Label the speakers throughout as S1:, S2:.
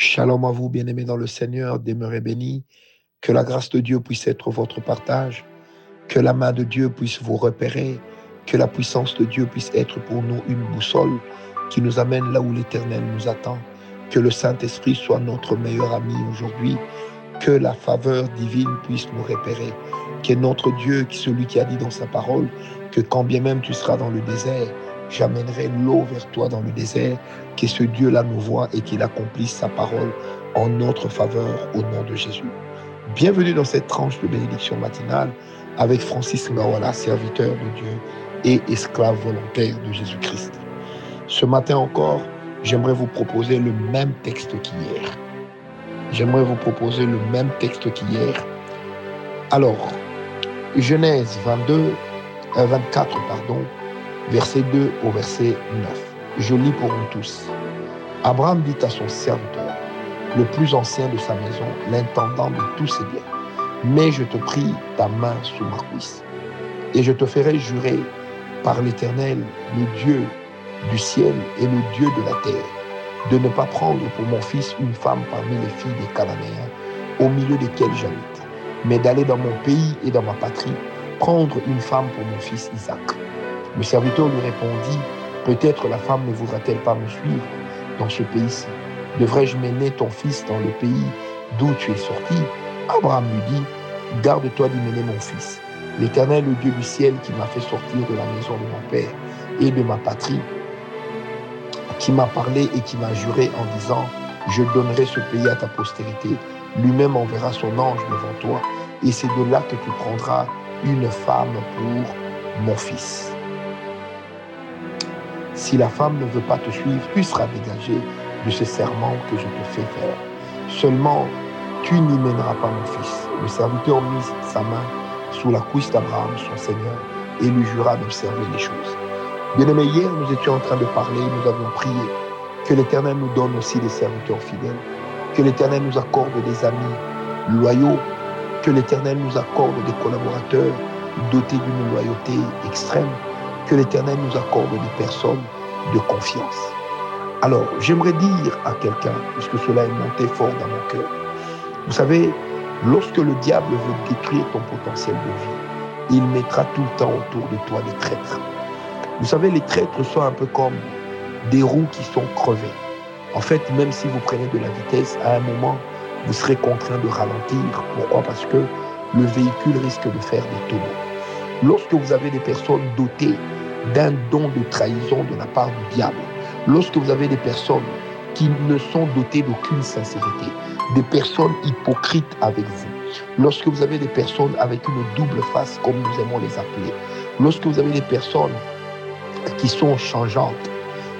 S1: Shalom à vous, bien-aimés dans le Seigneur, demeurez bénis. Que la grâce de Dieu puisse être votre partage. Que la main de Dieu puisse vous repérer. Que la puissance de Dieu puisse être pour nous une boussole qui nous amène là où l'Éternel nous attend. Que le Saint-Esprit soit notre meilleur ami aujourd'hui. Que la faveur divine puisse nous repérer. Que notre Dieu, celui qui a dit dans sa parole, que quand bien même tu seras dans le désert, j'amènerai l'eau vers toi dans le désert, que ce Dieu-là nous voit et qu'il accomplisse sa parole en notre faveur au nom de Jésus. Bienvenue dans cette tranche de bénédiction matinale avec Francis Ngawala, serviteur de Dieu et esclave volontaire de Jésus-Christ. Ce matin encore, j'aimerais vous proposer le même texte qu'hier. J'aimerais vous proposer le même texte qu'hier. Alors, Genèse 22, 24, euh, pardon, verset 2 au verset 9. Je lis pour nous tous. Abraham dit à son serviteur, le plus ancien de sa maison, l'intendant de tous ses biens, mais je te prie ta main sous ma cuisse, et je te ferai jurer par l'Éternel, le Dieu du ciel et le Dieu de la terre, de ne pas prendre pour mon fils une femme parmi les filles des Cananéens, au milieu desquelles j'habite, mais d'aller dans mon pays et dans ma patrie, prendre une femme pour mon fils Isaac. Le serviteur lui répondit, peut-être la femme ne voudra-t-elle pas me suivre dans ce pays-ci Devrais-je mener ton fils dans le pays d'où tu es sorti? Abraham lui dit, garde-toi d'y mener mon fils. L'Éternel, le Dieu du ciel qui m'a fait sortir de la maison de mon père et de ma patrie, qui m'a parlé et qui m'a juré en disant, je donnerai ce pays à ta postérité, lui-même enverra son ange devant toi, et c'est de là que tu prendras une femme pour mon fils. Si la femme ne veut pas te suivre, tu seras dégagé de ce serment que je te fais faire. Seulement, tu n'y mèneras pas mon fils. Le serviteur mit sa main sous la cuisse d'Abraham, son Seigneur, et lui jura d'observer les choses. Bien-aimé, hier, nous étions en train de parler, nous avions prié que l'Éternel nous donne aussi des serviteurs fidèles, que l'Éternel nous accorde des amis loyaux, que l'Éternel nous accorde des collaborateurs dotés d'une loyauté extrême, que l'Éternel nous accorde des personnes de confiance. Alors, j'aimerais dire à quelqu'un, puisque cela est monté fort dans mon cœur, vous savez, lorsque le diable veut détruire ton potentiel de vie, il mettra tout le temps autour de toi des traîtres. Vous savez, les traîtres sont un peu comme des roues qui sont crevées. En fait, même si vous prenez de la vitesse, à un moment, vous serez contraint de ralentir. Pourquoi? Parce que le véhicule risque de faire des tonneaux. Lorsque vous avez des personnes dotées d'un don de trahison de la part du diable. Lorsque vous avez des personnes qui ne sont dotées d'aucune sincérité, des personnes hypocrites avec vous, lorsque vous avez des personnes avec une double face, comme nous aimons les appeler, lorsque vous avez des personnes qui sont changeantes,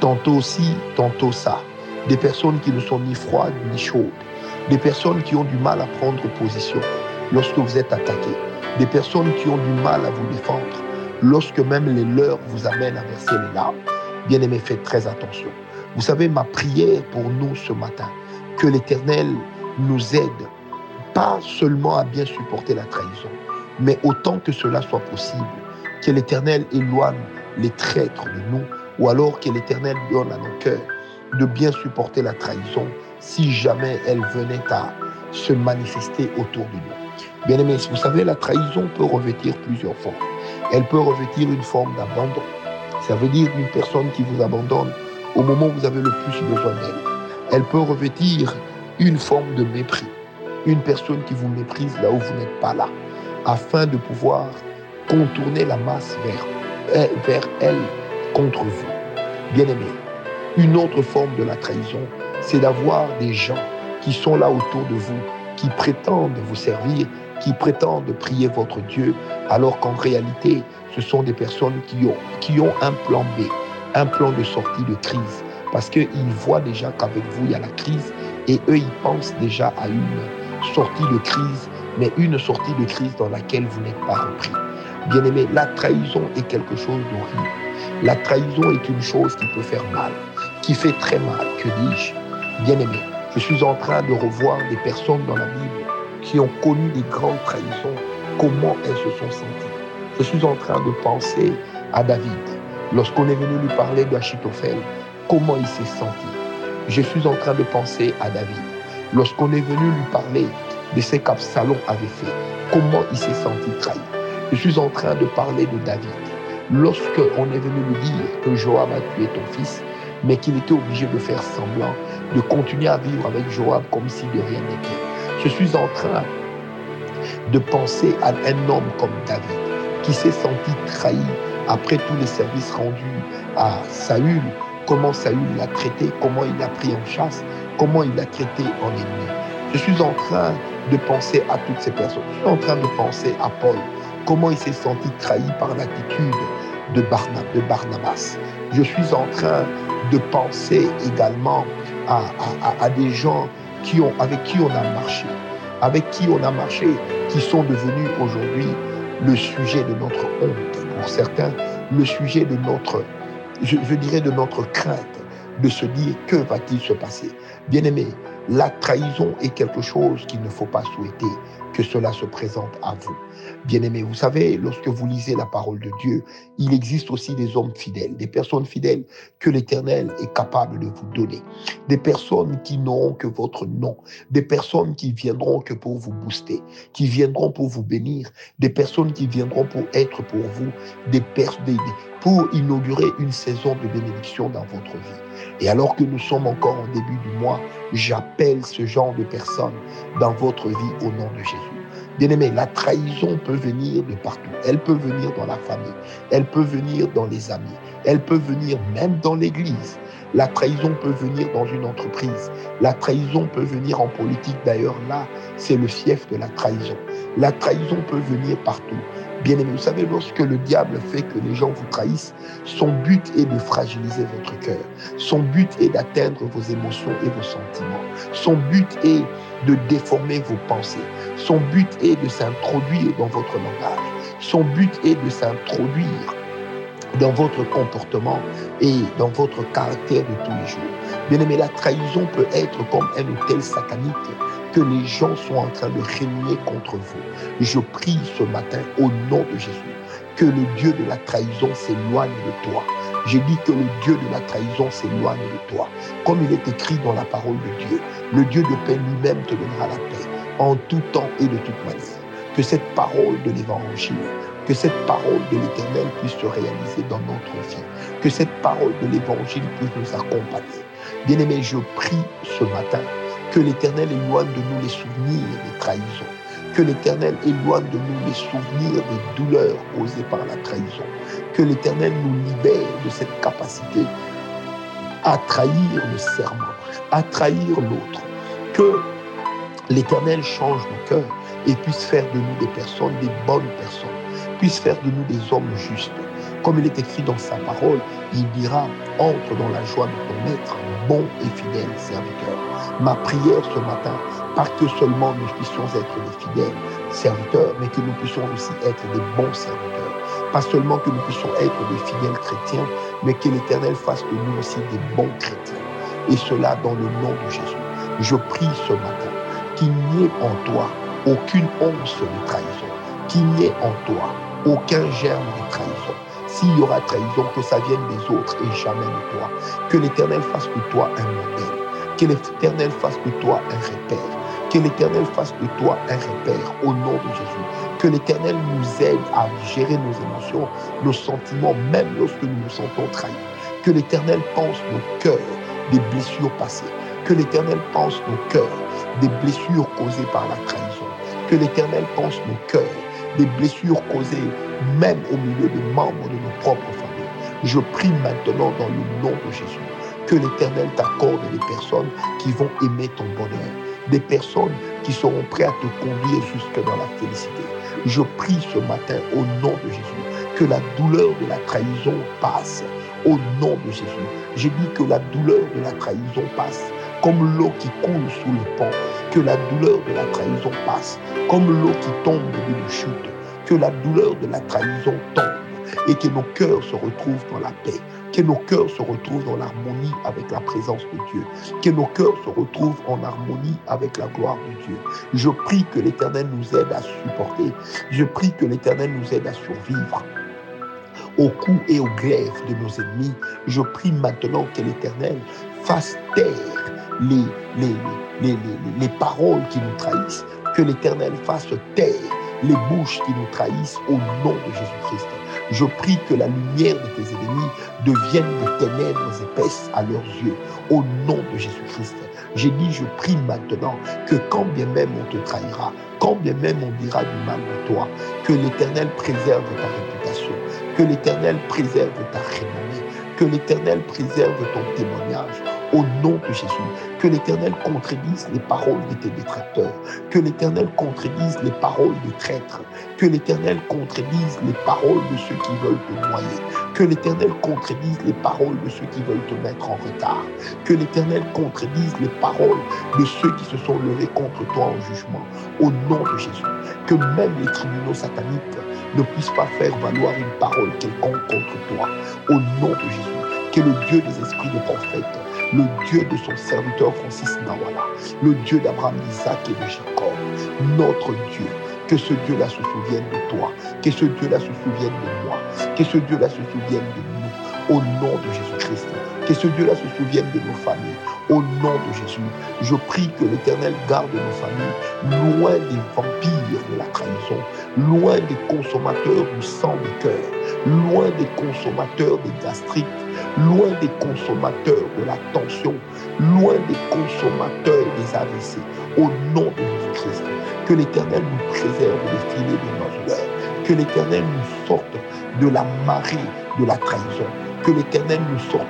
S1: tantôt ci, tantôt ça, des personnes qui ne sont ni froides ni chaudes, des personnes qui ont du mal à prendre position lorsque vous êtes attaqué, des personnes qui ont du mal à vous défendre, lorsque même les leurs vous amènent à verser les larmes. Bien aimé, faites très attention. Vous savez, ma prière pour nous ce matin, que l'Éternel nous aide, pas seulement à bien supporter la trahison, mais autant que cela soit possible, que l'Éternel éloigne les traîtres de nous, ou alors que l'Éternel donne à nos cœurs de bien supporter la trahison si jamais elle venait à se manifester autour de nous. Bien aimé, vous savez, la trahison peut revêtir plusieurs formes. Elle peut revêtir une forme d'abandon. Ça veut dire une personne qui vous abandonne au moment où vous avez le plus besoin d'elle. Elle peut revêtir une forme de mépris. Une personne qui vous méprise là où vous n'êtes pas là, afin de pouvoir contourner la masse vers, vers elle contre vous. Bien aimé, une autre forme de la trahison, c'est d'avoir des gens qui sont là autour de vous, qui prétendent vous servir, qui prétendent prier votre Dieu, alors qu'en réalité, ce sont des personnes qui ont, qui ont un plan B, un plan de sortie de crise, parce qu'ils voient déjà qu'avec vous, il y a la crise, et eux, ils pensent déjà à une sortie de crise, mais une sortie de crise dans laquelle vous n'êtes pas repris. Bien aimé, la trahison est quelque chose d'horrible. La trahison est une chose qui peut faire mal, qui fait très mal, que dis-je? Bien aimé, je suis en train de revoir des personnes dans la Bible qui ont connu des grandes trahisons, comment elles se sont senties. Je suis en train de penser à David. Lorsqu'on est venu lui parler d'Achitophel, comment il s'est senti. Je suis en train de penser à David. Lorsqu'on est venu lui parler de ce qu'Absalom avait fait, comment il s'est senti trahi. Je suis en train de parler de David. Lorsqu'on est venu lui dire que Joab a tué ton fils, mais qu'il était obligé de faire semblant, de continuer à vivre avec Joab comme si de rien n'était. Je suis en train de penser à un homme comme David, qui s'est senti trahi après tous les services rendus à Saül, comment Saül l'a traité, comment il l'a pris en chasse, comment il l'a traité en ennemi. Je suis en train de penser à toutes ces personnes. Je suis en train de penser à Paul, comment il s'est senti trahi par l'attitude de, Barnabas. Je suis en train de penser également à, des gens avec qui on a marché, avec qui on a marché, qui sont devenus aujourd'hui le sujet de notre honte. Pour certains, le sujet de notre, je, je dirais, de notre crainte, de se dire que va-t-il se passer? Bien aimé, la trahison est quelque chose qu'il ne faut pas souhaiter que cela se présente à vous. Bien-aimés, vous savez, lorsque vous lisez la parole de Dieu, il existe aussi des hommes fidèles, des personnes fidèles que l'Éternel est capable de vous donner, des personnes qui n'auront que votre nom, des personnes qui viendront que pour vous booster, qui viendront pour vous bénir, des personnes qui viendront pour être pour vous des, pour inaugurer une saison de bénédiction dans votre vie. Et alors que nous sommes encore au début du mois, j'appelle ce genre de personnes dans votre vie au nom de Jésus. Bien-aimé, la trahison peut venir de partout. Elle peut venir dans la famille, elle peut venir dans les amis, elle peut venir même dans l'église. La trahison peut venir dans une entreprise. La trahison peut venir en politique. D'ailleurs, là, c'est le fief de la trahison. La trahison peut venir partout. Bien-aimé, vous savez, lorsque le diable fait que les gens vous trahissent, son but est de fragiliser votre cœur. Son but est d'atteindre vos émotions et vos sentiments. Son but est de déformer vos pensées. Son but est de s'introduire dans votre langage. Son but est de s'introduire dans votre comportement et dans votre caractère de tous les jours. Bien-aimé, la trahison peut être comme un hôtel satanique que les gens sont en train de régner contre vous. Je prie ce matin au nom de Jésus que le Dieu de la trahison s'éloigne de toi. Je dis que le Dieu de la trahison s'éloigne de toi. Comme il est écrit dans la parole de Dieu, le Dieu de paix lui-même te donnera la paix en tout temps et de toute manière. Que cette parole de l'évangile, que cette parole de l'éternel puisse se réaliser dans notre vie. Que cette parole de l'évangile puisse nous accompagner. Bien-aimé, je prie ce matin que l'Éternel éloigne de nous les souvenirs des trahisons. Que l'Éternel éloigne de nous les souvenirs des douleurs causées par la trahison. Que l'Éternel nous libère de cette capacité à trahir le serment, à trahir l'autre. Que l'Éternel change nos cœurs et puisse faire de nous des personnes, des bonnes personnes, puisse faire de nous des hommes justes. Comme il est écrit dans sa parole, il dira, entre dans la joie de ton maître, bon et fidèle serviteur. Ma prière ce matin, pas que seulement nous puissions être des fidèles serviteurs, mais que nous puissions aussi être des bons serviteurs. Pas seulement que nous puissions être des fidèles chrétiens, mais que l'Éternel fasse de nous aussi des bons chrétiens. Et cela dans le nom de Jésus. Je prie ce matin qu'il n'y ait en toi aucune once de trahison, qu'il n'y ait en toi aucun germe de trahison, s'il y aura trahison, que ça vienne des autres et jamais de toi. Que l'Éternel fasse de toi un modèle. Que l'Éternel fasse de toi un repère. Que l'Éternel fasse de toi un repère au nom de Jésus. Que l'Éternel nous aide à gérer nos émotions, nos sentiments, même lorsque nous nous sentons trahis. Que l'Éternel pense nos cœurs des blessures passées. Que l'Éternel pense nos cœurs des blessures causées par la trahison. Que l'Éternel pense nos cœurs des blessures causées même au milieu des membres de nos propres familles. Je prie maintenant dans le nom de Jésus que l'Éternel t'accorde des personnes qui vont aimer ton bonheur, des personnes qui seront prêtes à te conduire jusque dans la félicité. Je prie ce matin au nom de Jésus que la douleur de la trahison passe au nom de Jésus. J'ai dit que la douleur de la trahison passe comme l'eau qui coule sous le pont, que la douleur de la trahison passe comme l'eau qui tombe d'une chute que la douleur de la trahison tombe et que nos cœurs se retrouvent dans la paix, que nos cœurs se retrouvent dans l'harmonie avec la présence de Dieu, que nos cœurs se retrouvent en harmonie avec la gloire de Dieu. Je prie que l'Éternel nous aide à supporter, je prie que l'Éternel nous aide à survivre au cou et au glaive de nos ennemis. Je prie maintenant que l'Éternel fasse taire les, les, paroles qui nous trahissent. Que l'Éternel fasse taire les bouches qui nous trahissent au nom de Jésus-Christ. Je prie que la lumière de tes ennemis devienne des ténèbres épaisses à leurs yeux, au nom de Jésus-Christ. J'ai dit, je prie maintenant que quand bien même on te trahira, quand bien même on dira du mal de toi, que l'Éternel préserve ta réputation, que l'Éternel préserve ta renommée, que l'Éternel préserve ton témoignage au nom de Jésus. Que l'Éternel contredise les paroles de tes détracteurs. Que l'Éternel contredise les paroles des traîtres. Que l'Éternel contredise les paroles de ceux qui veulent te noyer. Que l'Éternel contredise les paroles de ceux qui veulent te mettre en retard. Que l'Éternel contredise les paroles de ceux qui se sont levés contre toi en jugement. Au nom de Jésus. Que même les tribunaux sataniques ne puissent pas faire valoir une parole quelconque contre toi. Au nom de Jésus. Que le Dieu des esprits des prophètes le Dieu de son serviteur Francis Nawala, le Dieu d'Abraham, d'Isaac et de Jacob, notre Dieu. Que ce Dieu-là se souvienne de toi, que ce Dieu-là se souvienne de moi, que ce Dieu-là se souvienne de nous, au nom de Jésus-Christ. Que ce Dieu-là se souvienne de nos familles, au nom de Jésus. Je prie que l'Éternel garde nos familles loin des vampires de la trahison, loin des consommateurs du sang du cœur, loin des consommateurs des gastriques, loin des consommateurs de la tension, loin des consommateurs des AVC, au nom de Jésus-Christ. Que l'Éternel nous préserve des filets de nos que l'Éternel nous sorte de la marée de la trahison, que l'Éternel nous sorte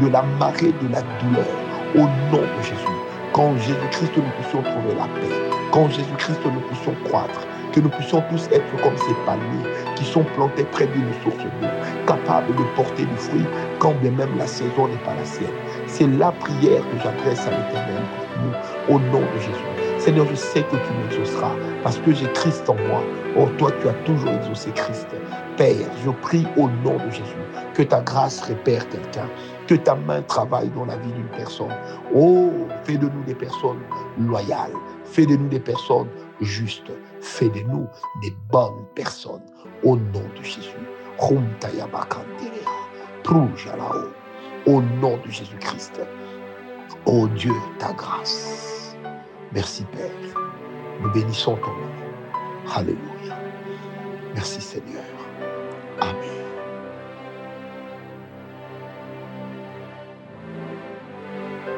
S1: de la marée de la douleur, au nom de Jésus. Quand Jésus-Christ nous puissions trouver la paix, quand Jésus-Christ nous puissions croître, que nous puissions tous être comme ces palmiers qui sont plantés près d'une source d'eau, capables de porter du fruit quand bien même la saison n'est pas la sienne. C'est la prière que j'adresse à l'Éternel pour nous, au nom de Jésus. Seigneur, je sais que tu m'exauceras parce que j'ai Christ en moi. Or, toi, tu as toujours exaucé Christ. Père, je prie au nom de Jésus que ta grâce répère quelqu'un, que ta main travaille dans la vie d'une personne. Oh, fais de nous des personnes loyales, fais de nous des personnes justes, fais de nous des bonnes personnes. Au nom de Jésus. Au nom de Jésus-Christ. Oh Dieu, ta grâce. Merci Père. Nous bénissons ton nom. Alléluia. Merci Seigneur. Amen.